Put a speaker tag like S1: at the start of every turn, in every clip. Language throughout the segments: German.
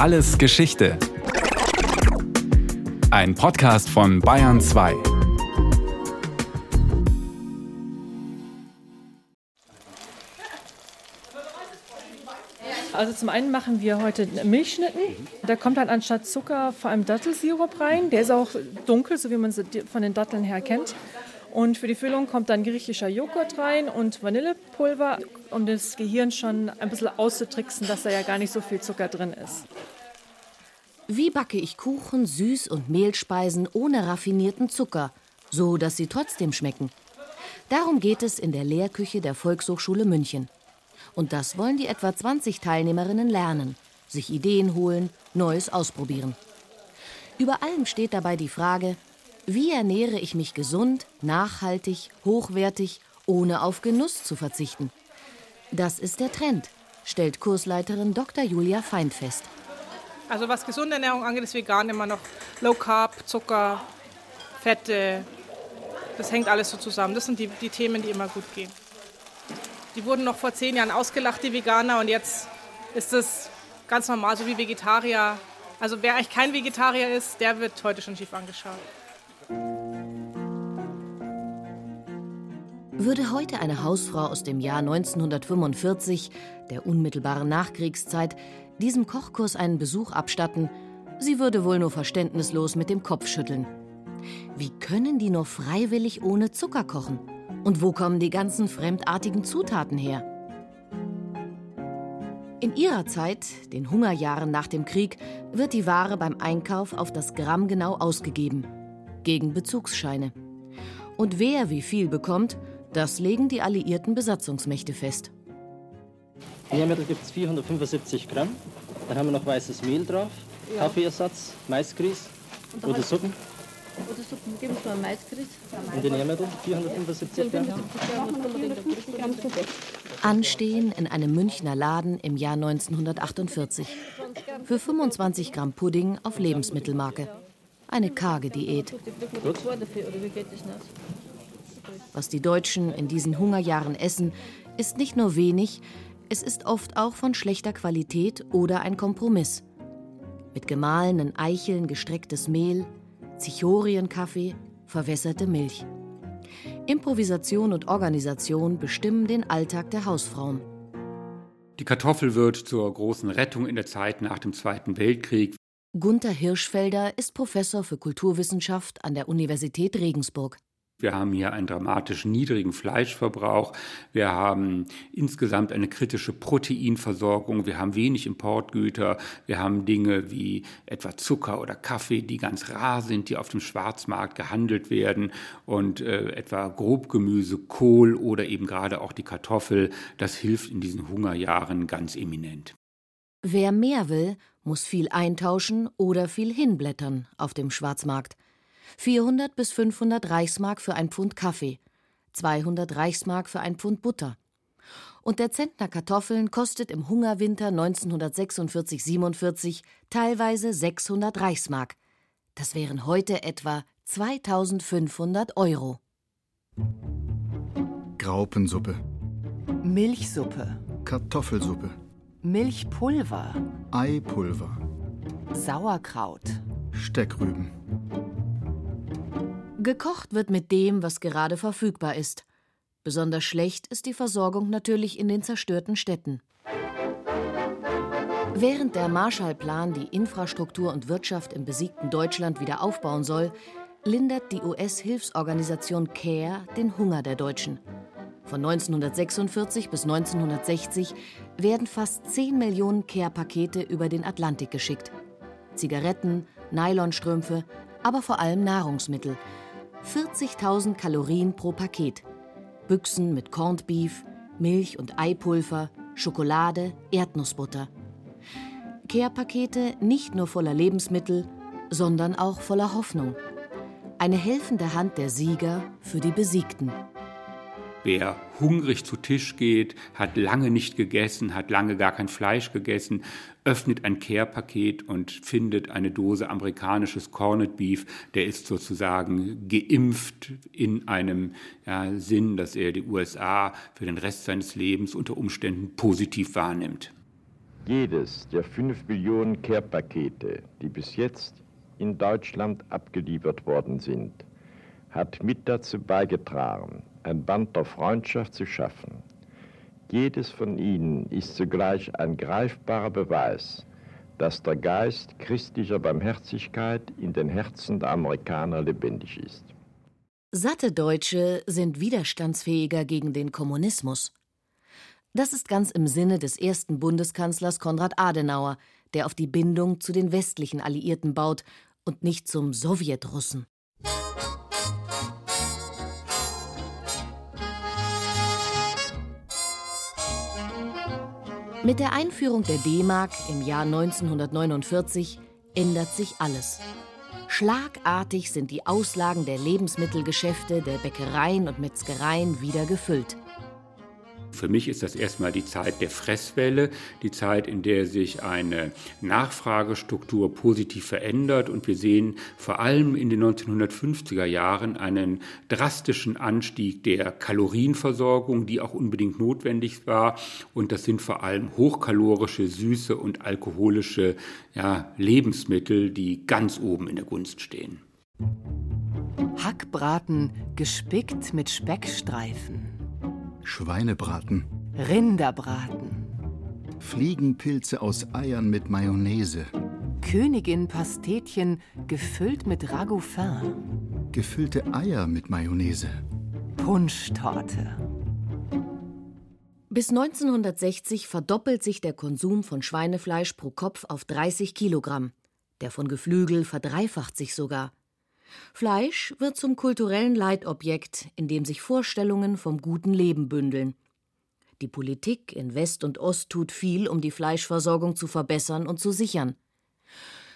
S1: Alles Geschichte. Ein Podcast von Bayern 2.
S2: Also zum einen machen wir heute Milchschnitten. Da kommt dann anstatt Zucker vor allem Dattelsirup rein. Der ist auch dunkel, so wie man sie von den Datteln her kennt. Und für die Füllung kommt dann griechischer Joghurt rein und Vanillepulver, um das Gehirn schon ein bisschen auszutricksen, dass da ja gar nicht so viel Zucker drin ist.
S3: Wie backe ich Kuchen, Süß- und Mehlspeisen ohne raffinierten Zucker, so dass sie trotzdem schmecken? Darum geht es in der Lehrküche der Volkshochschule München. Und das wollen die etwa 20 Teilnehmerinnen lernen, sich Ideen holen, Neues ausprobieren. Über allem steht dabei die Frage, wie ernähre ich mich gesund, nachhaltig, hochwertig, ohne auf Genuss zu verzichten? Das ist der Trend, stellt Kursleiterin Dr. Julia Feind fest.
S4: Also was gesunde Ernährung angeht, ist vegan immer noch Low Carb, Zucker, Fette. Das hängt alles so zusammen. Das sind die, die Themen, die immer gut gehen. Die wurden noch vor zehn Jahren ausgelacht, die Veganer, und jetzt ist es ganz normal, so wie Vegetarier. Also wer eigentlich kein Vegetarier ist, der wird heute schon schief angeschaut.
S3: Würde heute eine Hausfrau aus dem Jahr 1945, der unmittelbaren Nachkriegszeit, diesem Kochkurs einen Besuch abstatten, sie würde wohl nur verständnislos mit dem Kopf schütteln. Wie können die nur freiwillig ohne Zucker kochen? Und wo kommen die ganzen fremdartigen Zutaten her? In ihrer Zeit, den Hungerjahren nach dem Krieg, wird die Ware beim Einkauf auf das Gramm genau ausgegeben, gegen Bezugsscheine. Und wer wie viel bekommt, das legen die alliierten Besatzungsmächte fest.
S5: Nährmittel gibt es 475 Gramm. Dann haben wir noch weißes Mehl drauf, ja. Kaffeeersatz, Maisgrieß oder Suppen.
S6: Oder Suppen, geben wir mal Maisgrieß.
S5: Und die Nährmittel 475 Gramm.
S3: Anstehen in einem Münchner Laden im Jahr 1948. Für 25 Gramm Pudding auf Lebensmittelmarke. Eine karge Diät. Was die Deutschen in diesen Hungerjahren essen, ist nicht nur wenig, es ist oft auch von schlechter Qualität oder ein Kompromiss. Mit gemahlenen Eicheln gestrecktes Mehl, Zichorienkaffee, verwässerte Milch. Improvisation und Organisation bestimmen den Alltag der Hausfrauen.
S7: Die Kartoffel wird zur großen Rettung in der Zeit nach dem Zweiten Weltkrieg.
S3: Gunther Hirschfelder ist Professor für Kulturwissenschaft an der Universität Regensburg.
S7: Wir haben hier einen dramatisch niedrigen Fleischverbrauch. Wir haben insgesamt eine kritische Proteinversorgung. Wir haben wenig Importgüter. Wir haben Dinge wie etwa Zucker oder Kaffee, die ganz rar sind, die auf dem Schwarzmarkt gehandelt werden. Und äh, etwa Grobgemüse, Kohl oder eben gerade auch die Kartoffel, das hilft in diesen Hungerjahren ganz eminent.
S3: Wer mehr will, muss viel eintauschen oder viel hinblättern auf dem Schwarzmarkt. 400 bis 500 Reichsmark für ein Pfund Kaffee, 200 Reichsmark für ein Pfund Butter. Und der Zentner Kartoffeln kostet im Hungerwinter 1946-47 teilweise 600 Reichsmark. Das wären heute etwa 2500 Euro.
S8: Graupensuppe.
S9: Milchsuppe.
S8: Kartoffelsuppe.
S9: Milchpulver.
S8: Eipulver.
S9: Sauerkraut.
S8: Steckrüben.
S3: Gekocht wird mit dem, was gerade verfügbar ist. Besonders schlecht ist die Versorgung natürlich in den zerstörten Städten. Während der Marshallplan die Infrastruktur und Wirtschaft im besiegten Deutschland wieder aufbauen soll, lindert die US-Hilfsorganisation CARE den Hunger der Deutschen. Von 1946 bis 1960 werden fast 10 Millionen CARE-Pakete über den Atlantik geschickt. Zigaretten, Nylonstrümpfe, aber vor allem Nahrungsmittel – 40.000 Kalorien pro Paket. Büchsen mit Corned Beef, Milch und Eipulver, Schokolade, Erdnussbutter. Care-Pakete nicht nur voller Lebensmittel, sondern auch voller Hoffnung. Eine helfende Hand der Sieger für die Besiegten.
S7: Wer hungrig zu Tisch geht, hat lange nicht gegessen, hat lange gar kein Fleisch gegessen, öffnet ein Care-Paket und findet eine Dose amerikanisches Corned Beef, der ist sozusagen geimpft in einem ja, Sinn, dass er die USA für den Rest seines Lebens unter Umständen positiv wahrnimmt.
S10: Jedes der fünf Millionen Care-Pakete, die bis jetzt in Deutschland abgeliefert worden sind, hat mit dazu beigetragen, ein Band der Freundschaft zu schaffen. Jedes von ihnen ist zugleich ein greifbarer Beweis, dass der Geist christlicher Barmherzigkeit in den Herzen der Amerikaner lebendig ist.
S3: Satte Deutsche sind widerstandsfähiger gegen den Kommunismus. Das ist ganz im Sinne des ersten Bundeskanzlers Konrad Adenauer, der auf die Bindung zu den westlichen Alliierten baut und nicht zum Sowjetrussen. Mit der Einführung der D-Mark im Jahr 1949 ändert sich alles. Schlagartig sind die Auslagen der Lebensmittelgeschäfte, der Bäckereien und Metzgereien wieder gefüllt.
S7: Für mich ist das erstmal die Zeit der Fresswelle, die Zeit, in der sich eine Nachfragestruktur positiv verändert. Und wir sehen vor allem in den 1950er Jahren einen drastischen Anstieg der Kalorienversorgung, die auch unbedingt notwendig war. Und das sind vor allem hochkalorische, süße und alkoholische ja, Lebensmittel, die ganz oben in der Gunst stehen.
S9: Hackbraten gespickt mit Speckstreifen.
S8: Schweinebraten.
S9: Rinderbraten.
S8: Fliegenpilze aus Eiern mit Mayonnaise.
S9: Königin Pastetchen gefüllt mit Ragoufin.
S8: Gefüllte Eier mit Mayonnaise.
S9: Punschtorte.
S3: Bis 1960 verdoppelt sich der Konsum von Schweinefleisch pro Kopf auf 30 Kilogramm. Der von Geflügel verdreifacht sich sogar. Fleisch wird zum kulturellen Leitobjekt, in dem sich Vorstellungen vom guten Leben bündeln. Die Politik in West und Ost tut viel, um die Fleischversorgung zu verbessern und zu sichern.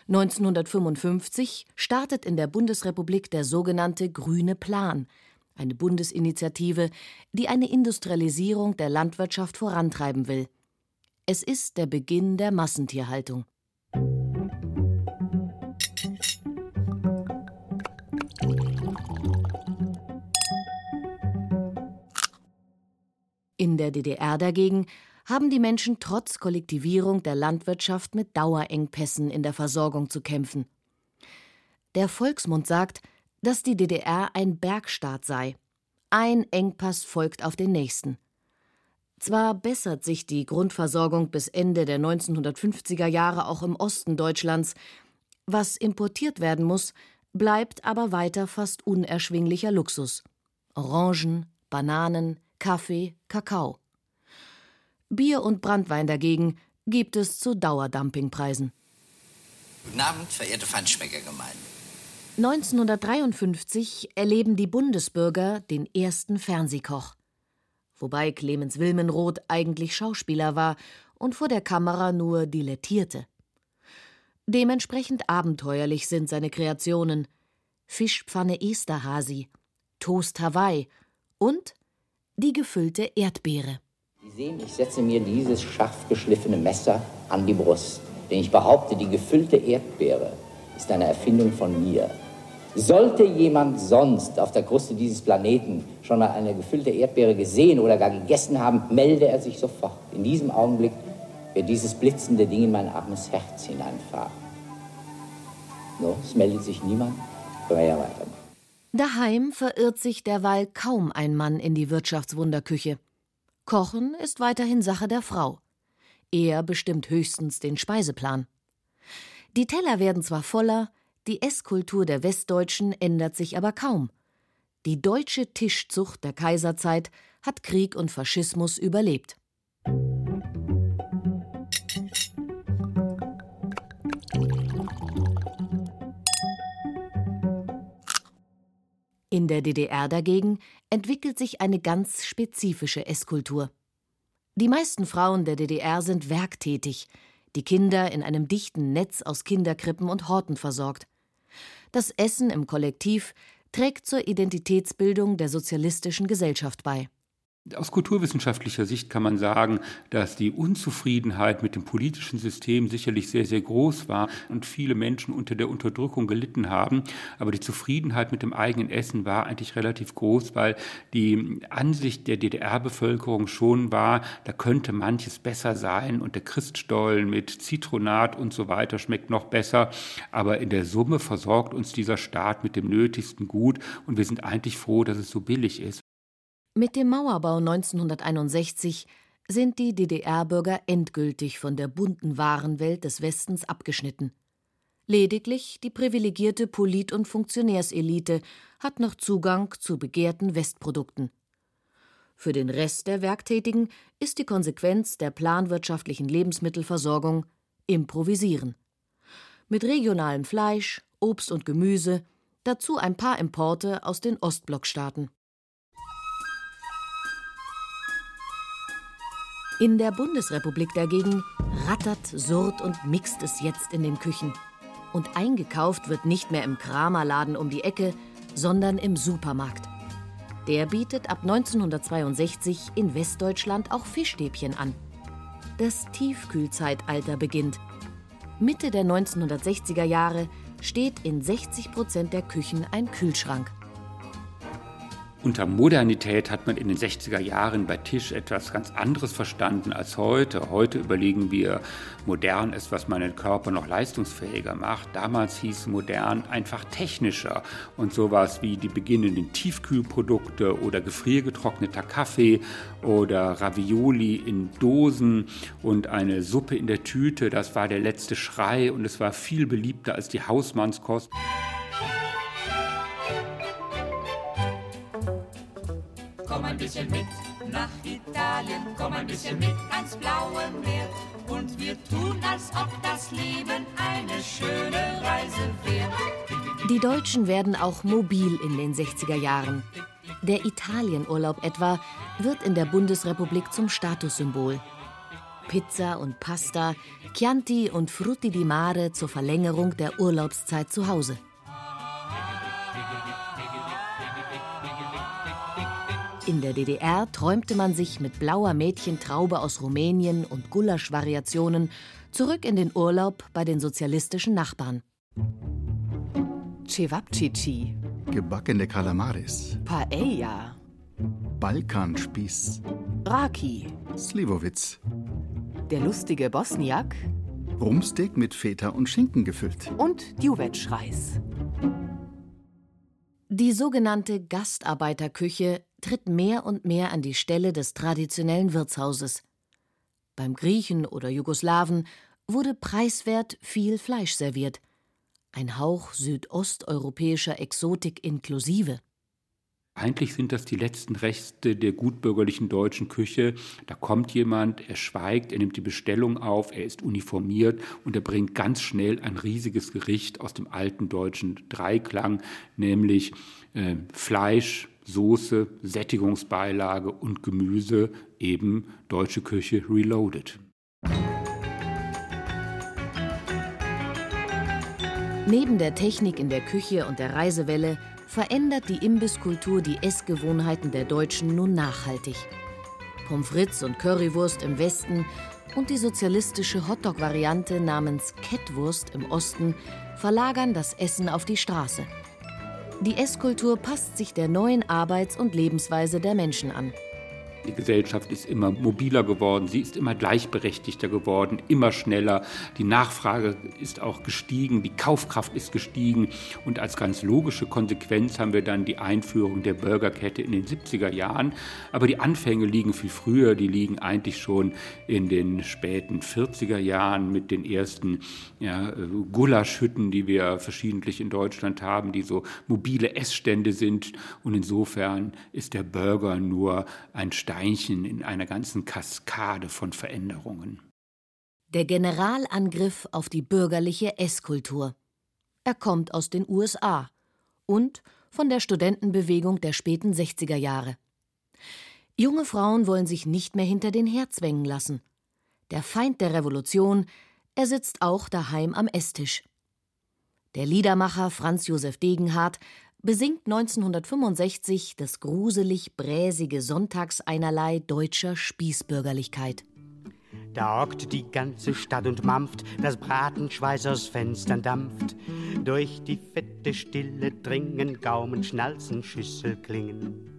S3: 1955 startet in der Bundesrepublik der sogenannte Grüne Plan, eine Bundesinitiative, die eine Industrialisierung der Landwirtschaft vorantreiben will. Es ist der Beginn der Massentierhaltung. In der DDR dagegen haben die Menschen trotz Kollektivierung der Landwirtschaft mit Dauerengpässen in der Versorgung zu kämpfen. Der Volksmund sagt, dass die DDR ein Bergstaat sei. Ein Engpass folgt auf den nächsten. Zwar bessert sich die Grundversorgung bis Ende der 1950er Jahre auch im Osten Deutschlands, was importiert werden muss, bleibt aber weiter fast unerschwinglicher Luxus. Orangen, Bananen, Kaffee, Kakao. Bier und Brandwein dagegen gibt es zu Dauerdumpingpreisen.
S11: Guten Abend, verehrte Feinschmeckergemeinde.
S3: 1953 erleben die Bundesbürger den ersten Fernsehkoch. Wobei Clemens Wilmenroth eigentlich Schauspieler war und vor der Kamera nur dilettierte. Dementsprechend abenteuerlich sind seine Kreationen: Fischpfanne Esterhasi, Toast Hawaii und die gefüllte Erdbeere.
S11: Sie sehen, ich setze mir dieses scharf geschliffene Messer an die Brust, denn ich behaupte, die gefüllte Erdbeere ist eine Erfindung von mir. Sollte jemand sonst auf der Kruste dieses Planeten schon mal eine gefüllte Erdbeere gesehen oder gar gegessen haben, melde er sich sofort. In diesem Augenblick wird dieses blitzende Ding in mein armes Herz hineinfahren. No, es meldet sich niemand. Können wir ja weitermachen.
S3: Daheim verirrt sich derweil kaum ein Mann in die Wirtschaftswunderküche. Kochen ist weiterhin Sache der Frau. Er bestimmt höchstens den Speiseplan. Die Teller werden zwar voller, die Esskultur der Westdeutschen ändert sich aber kaum. Die deutsche Tischzucht der Kaiserzeit hat Krieg und Faschismus überlebt. In der DDR dagegen entwickelt sich eine ganz spezifische Esskultur. Die meisten Frauen der DDR sind werktätig, die Kinder in einem dichten Netz aus Kinderkrippen und Horten versorgt. Das Essen im Kollektiv trägt zur Identitätsbildung der sozialistischen Gesellschaft bei.
S7: Aus kulturwissenschaftlicher Sicht kann man sagen, dass die Unzufriedenheit mit dem politischen System sicherlich sehr, sehr groß war und viele Menschen unter der Unterdrückung gelitten haben. Aber die Zufriedenheit mit dem eigenen Essen war eigentlich relativ groß, weil die Ansicht der DDR-Bevölkerung schon war, da könnte manches besser sein und der Christstollen mit Zitronat und so weiter schmeckt noch besser. Aber in der Summe versorgt uns dieser Staat mit dem Nötigsten gut und wir sind eigentlich froh, dass es so billig ist.
S3: Mit dem Mauerbau 1961 sind die DDR-Bürger endgültig von der bunten Warenwelt des Westens abgeschnitten. Lediglich die privilegierte Polit- und Funktionärselite hat noch Zugang zu begehrten Westprodukten. Für den Rest der Werktätigen ist die Konsequenz der planwirtschaftlichen Lebensmittelversorgung improvisieren. Mit regionalem Fleisch, Obst und Gemüse, dazu ein paar Importe aus den Ostblockstaaten. In der Bundesrepublik dagegen rattert, surrt und mixt es jetzt in den Küchen. Und eingekauft wird nicht mehr im Kramerladen um die Ecke, sondern im Supermarkt. Der bietet ab 1962 in Westdeutschland auch Fischstäbchen an. Das Tiefkühlzeitalter beginnt. Mitte der 1960er Jahre steht in 60 Prozent der Küchen ein Kühlschrank.
S7: Unter Modernität hat man in den 60er Jahren bei Tisch etwas ganz anderes verstanden als heute. Heute überlegen wir, modern ist, was meinen Körper noch leistungsfähiger macht. Damals hieß modern einfach technischer und sowas wie die beginnenden Tiefkühlprodukte oder gefriergetrockneter Kaffee oder Ravioli in Dosen und eine Suppe in der Tüte, das war der letzte Schrei und es war viel beliebter als die Hausmannskost.
S12: Bisschen mit nach Italien, komm ein bisschen mit ans blaue Meer. Und wir tun, als ob das Leben eine schöne Reise wäre.
S3: Die Deutschen werden auch mobil in den 60er Jahren. Der Italienurlaub etwa wird in der Bundesrepublik zum Statussymbol. Pizza und Pasta, Chianti und Frutti di Mare zur Verlängerung der Urlaubszeit zu Hause. In der DDR träumte man sich mit blauer Mädchentraube aus Rumänien und Gulasch-Variationen zurück in den Urlaub bei den sozialistischen Nachbarn.
S9: Cevapcici,
S8: Gebackene Kalamaris,
S9: Paella,
S8: Balkanspieß,
S9: Raki,
S8: Slivovitz,
S9: der lustige Bosniak.
S8: Rumsteak mit Feta und Schinken gefüllt.
S9: und Djuvetsch-Reis.
S3: Die sogenannte Gastarbeiterküche tritt mehr und mehr an die Stelle des traditionellen Wirtshauses. Beim Griechen oder Jugoslawen wurde preiswert viel Fleisch serviert. Ein Hauch südosteuropäischer Exotik inklusive.
S7: Eigentlich sind das die letzten Reste der gutbürgerlichen deutschen Küche. Da kommt jemand, er schweigt, er nimmt die Bestellung auf, er ist uniformiert und er bringt ganz schnell ein riesiges Gericht aus dem alten deutschen Dreiklang, nämlich äh, Fleisch, Soße, Sättigungsbeilage und Gemüse, eben deutsche Küche reloaded.
S3: Neben der Technik in der Küche und der Reisewelle verändert die Imbisskultur die Essgewohnheiten der Deutschen nun nachhaltig. Pommes frites und Currywurst im Westen und die sozialistische Hotdog-Variante namens Kettwurst im Osten verlagern das Essen auf die Straße. Die Esskultur passt sich der neuen Arbeits- und Lebensweise der Menschen an.
S7: Die Gesellschaft ist immer mobiler geworden, sie ist immer gleichberechtigter geworden, immer schneller. Die Nachfrage ist auch gestiegen, die Kaufkraft ist gestiegen. Und als ganz logische Konsequenz haben wir dann die Einführung der Burgerkette in den 70er Jahren. Aber die Anfänge liegen viel früher, die liegen eigentlich schon in den späten 40er Jahren mit den ersten ja, Gulaschhütten, die wir verschiedentlich in Deutschland haben, die so mobile Essstände sind. Und insofern ist der Burger nur ein Steinchen in einer ganzen Kaskade von Veränderungen.
S3: Der Generalangriff auf die bürgerliche Esskultur. Er kommt aus den USA und von der Studentenbewegung der späten 60er Jahre. Junge Frauen wollen sich nicht mehr hinter den Herd zwängen lassen. Der Feind der Revolution, er sitzt auch daheim am Esstisch. Der Liedermacher Franz Josef Degenhardt besingt 1965 das gruselig bräsige Sonntagseinerlei deutscher Spießbürgerlichkeit.
S13: Da hockt die ganze Stadt und mampft, das Bratenschweiß aus Fenstern dampft. Durch die fette Stille dringen Gaumen, Schnalzen, Schüssel klingen.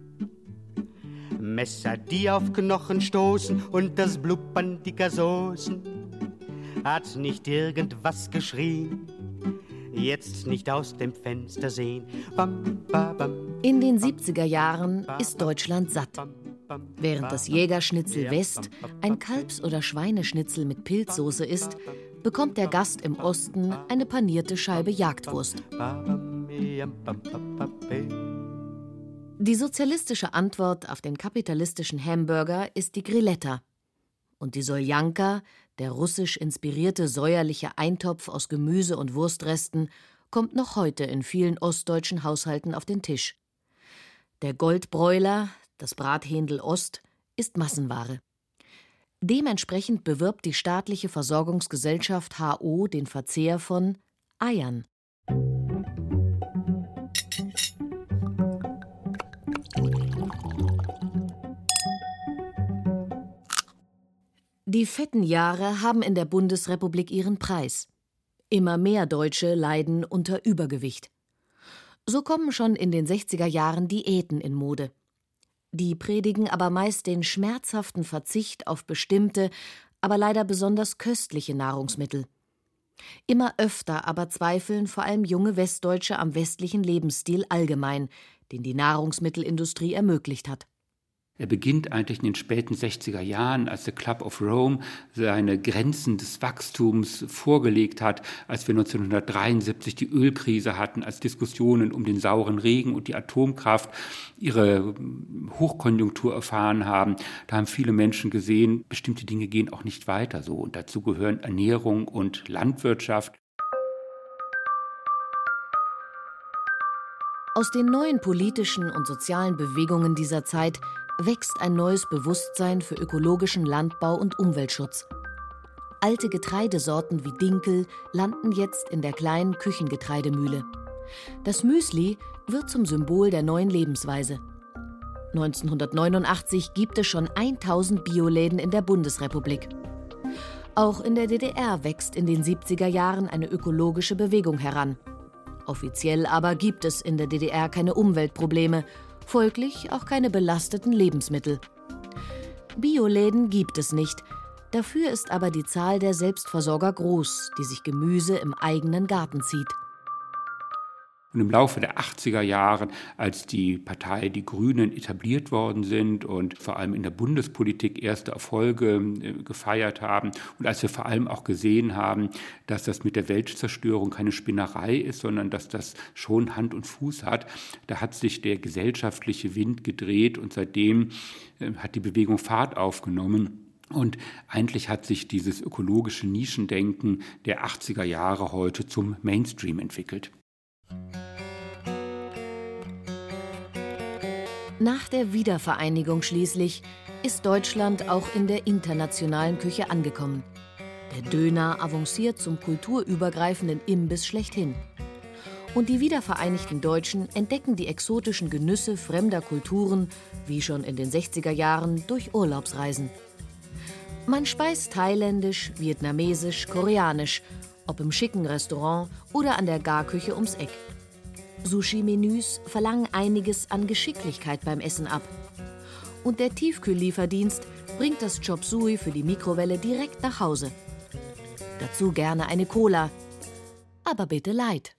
S13: Messer, die auf Knochen stoßen und das Blubbern dicker Soßen. Hat nicht irgendwas geschrien, jetzt nicht aus dem Fenster sehen. Bam, ba, bam.
S3: In den 70er Jahren ist Deutschland satt. Während das Jägerschnitzel West ein Kalbs- oder Schweineschnitzel mit Pilzsoße ist, bekommt der Gast im Osten eine panierte Scheibe Jagdwurst. Die sozialistische Antwort auf den kapitalistischen Hamburger ist die Grilletta. Und die Soljanka, der russisch inspirierte säuerliche Eintopf aus Gemüse und Wurstresten, kommt noch heute in vielen ostdeutschen Haushalten auf den Tisch. Der Goldbräuler, das Brathändel Ost, ist Massenware. Dementsprechend bewirbt die staatliche Versorgungsgesellschaft HO den Verzehr von Eiern. Die fetten Jahre haben in der Bundesrepublik ihren Preis. Immer mehr Deutsche leiden unter Übergewicht. So kommen schon in den 60er Jahren Diäten in Mode. Die predigen aber meist den schmerzhaften Verzicht auf bestimmte, aber leider besonders köstliche Nahrungsmittel. Immer öfter aber zweifeln vor allem junge Westdeutsche am westlichen Lebensstil allgemein, den die Nahrungsmittelindustrie ermöglicht hat.
S7: Er beginnt eigentlich in den späten 60er Jahren, als der Club of Rome seine Grenzen des Wachstums vorgelegt hat, als wir 1973 die Ölkrise hatten, als Diskussionen um den sauren Regen und die Atomkraft ihre Hochkonjunktur erfahren haben. Da haben viele Menschen gesehen, bestimmte Dinge gehen auch nicht weiter so. Und dazu gehören Ernährung und Landwirtschaft.
S3: Aus den neuen politischen und sozialen Bewegungen dieser Zeit wächst ein neues Bewusstsein für ökologischen Landbau und Umweltschutz. Alte Getreidesorten wie Dinkel landen jetzt in der kleinen Küchengetreidemühle. Das Müsli wird zum Symbol der neuen Lebensweise. 1989 gibt es schon 1000 Bioläden in der Bundesrepublik. Auch in der DDR wächst in den 70er Jahren eine ökologische Bewegung heran. Offiziell aber gibt es in der DDR keine Umweltprobleme, folglich auch keine belasteten Lebensmittel. Bioläden gibt es nicht, dafür ist aber die Zahl der Selbstversorger groß, die sich Gemüse im eigenen Garten zieht.
S7: Und im Laufe der 80er Jahre, als die Partei Die Grünen etabliert worden sind und vor allem in der Bundespolitik erste Erfolge äh, gefeiert haben und als wir vor allem auch gesehen haben, dass das mit der Weltzerstörung keine Spinnerei ist, sondern dass das schon Hand und Fuß hat, da hat sich der gesellschaftliche Wind gedreht und seitdem äh, hat die Bewegung Fahrt aufgenommen. Und eigentlich hat sich dieses ökologische Nischendenken der 80er Jahre heute zum Mainstream entwickelt.
S3: Nach der Wiedervereinigung schließlich ist Deutschland auch in der internationalen Küche angekommen. Der Döner avanciert zum kulturübergreifenden Imbiss schlechthin. Und die wiedervereinigten Deutschen entdecken die exotischen Genüsse fremder Kulturen, wie schon in den 60er Jahren, durch Urlaubsreisen. Man speist thailändisch, vietnamesisch, koreanisch, ob im schicken Restaurant oder an der Garküche ums Eck. Sushi-Menüs verlangen einiges an Geschicklichkeit beim Essen ab. Und der Tiefkühllieferdienst bringt das Chop Suey für die Mikrowelle direkt nach Hause. Dazu gerne eine Cola, aber bitte light.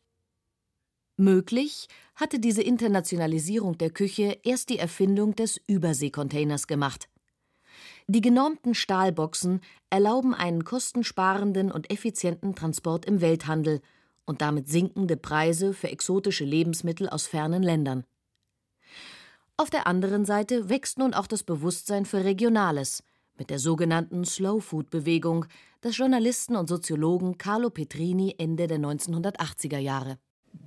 S3: Möglich hatte diese Internationalisierung der Küche erst die Erfindung des Überseekontainers gemacht. Die genormten Stahlboxen erlauben einen kostensparenden und effizienten Transport im Welthandel – und damit sinkende Preise für exotische Lebensmittel aus fernen Ländern. Auf der anderen Seite wächst nun auch das Bewusstsein für Regionales mit der sogenannten Slow Food Bewegung des Journalisten und Soziologen Carlo Petrini Ende der 1980er Jahre.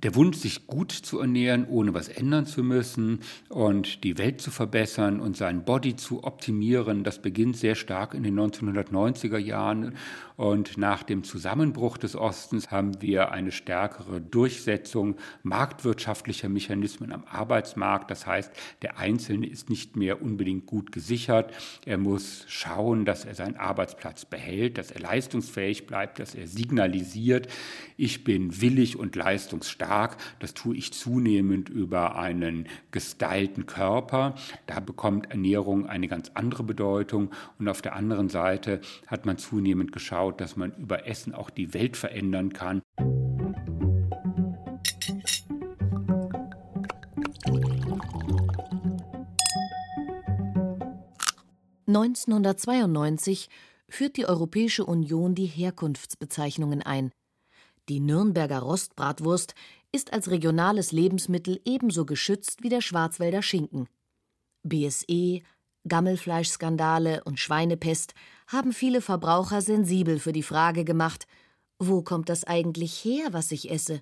S7: Der Wunsch, sich gut zu ernähren, ohne was ändern zu müssen und die Welt zu verbessern und seinen Body zu optimieren, das beginnt sehr stark in den 1990er Jahren. Und nach dem Zusammenbruch des Ostens haben wir eine stärkere Durchsetzung marktwirtschaftlicher Mechanismen am Arbeitsmarkt. Das heißt, der Einzelne ist nicht mehr unbedingt gut gesichert. Er muss schauen, dass er seinen Arbeitsplatz behält, dass er leistungsfähig bleibt, dass er signalisiert, ich bin willig und leistungsstark. Das tue ich zunehmend über einen gestylten Körper. Da bekommt Ernährung eine ganz andere Bedeutung. Und auf der anderen Seite hat man zunehmend geschaut, dass man über Essen auch die Welt verändern kann.
S3: 1992 führt die Europäische Union die Herkunftsbezeichnungen ein. Die Nürnberger Rostbratwurst ist als regionales Lebensmittel ebenso geschützt wie der Schwarzwälder Schinken. BSE, Gammelfleischskandale und Schweinepest haben viele Verbraucher sensibel für die Frage gemacht, wo kommt das eigentlich her, was ich esse?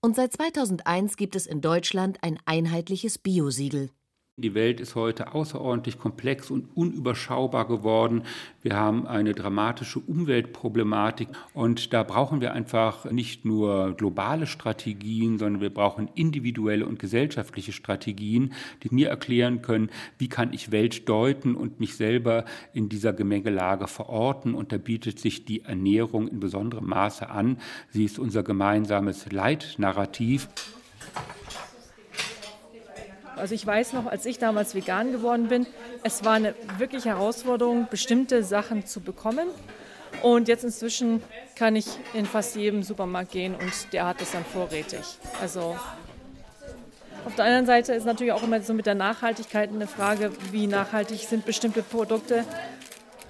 S3: Und seit 2001 gibt es in Deutschland ein einheitliches Biosiegel.
S7: Die Welt ist heute außerordentlich komplex und unüberschaubar geworden. Wir haben eine dramatische Umweltproblematik und da brauchen wir einfach nicht nur globale Strategien, sondern wir brauchen individuelle und gesellschaftliche Strategien, die mir erklären können, wie kann ich Welt deuten und mich selber in dieser Gemengelage verorten. Und da bietet sich die Ernährung in besonderem Maße an. Sie ist unser gemeinsames Leitnarrativ.
S2: Also ich weiß noch, als ich damals vegan geworden bin, es war eine wirkliche Herausforderung, bestimmte Sachen zu bekommen. Und jetzt inzwischen kann ich in fast jedem Supermarkt gehen und der hat es dann vorrätig. Also auf der anderen Seite ist natürlich auch immer so mit der Nachhaltigkeit eine Frage, wie nachhaltig sind bestimmte Produkte.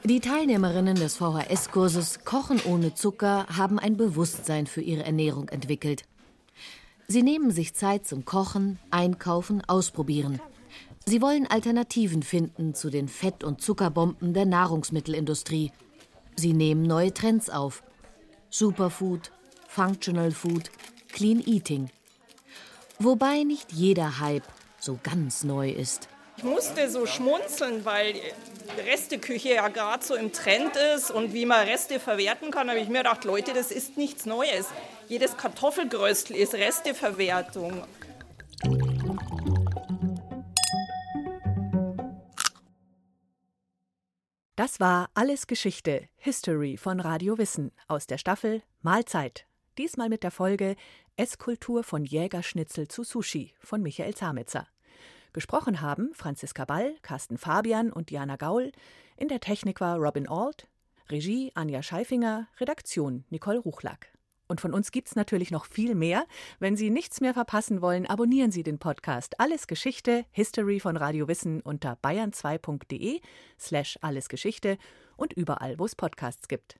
S3: Die Teilnehmerinnen des VHS-Kurses Kochen ohne Zucker haben ein Bewusstsein für ihre Ernährung entwickelt. Sie nehmen sich Zeit zum Kochen, Einkaufen, Ausprobieren. Sie wollen Alternativen finden zu den Fett- und Zuckerbomben der Nahrungsmittelindustrie. Sie nehmen neue Trends auf. Superfood, Functional Food, Clean Eating. Wobei nicht jeder Hype so ganz neu ist.
S14: Ich musste so schmunzeln, weil Resteküche ja gerade so im Trend ist und wie man Reste verwerten kann, habe ich mir gedacht, Leute, das ist nichts Neues. Jedes Kartoffelgröstel ist Resteverwertung.
S9: Das war Alles Geschichte, History von Radio Wissen aus der Staffel Mahlzeit. Diesmal mit der Folge Esskultur von Jägerschnitzel zu Sushi von Michael Zametzer. Gesprochen haben Franziska Ball, Carsten Fabian und Diana Gaul. In der Technik war Robin Alt, Regie Anja Scheifinger, Redaktion Nicole Ruchlack. Und von uns gibt's natürlich noch viel mehr. Wenn Sie nichts mehr verpassen wollen, abonnieren Sie den Podcast Alles Geschichte, History von Radio Wissen unter bayern2.de slash allesgeschichte und überall, wo es Podcasts gibt.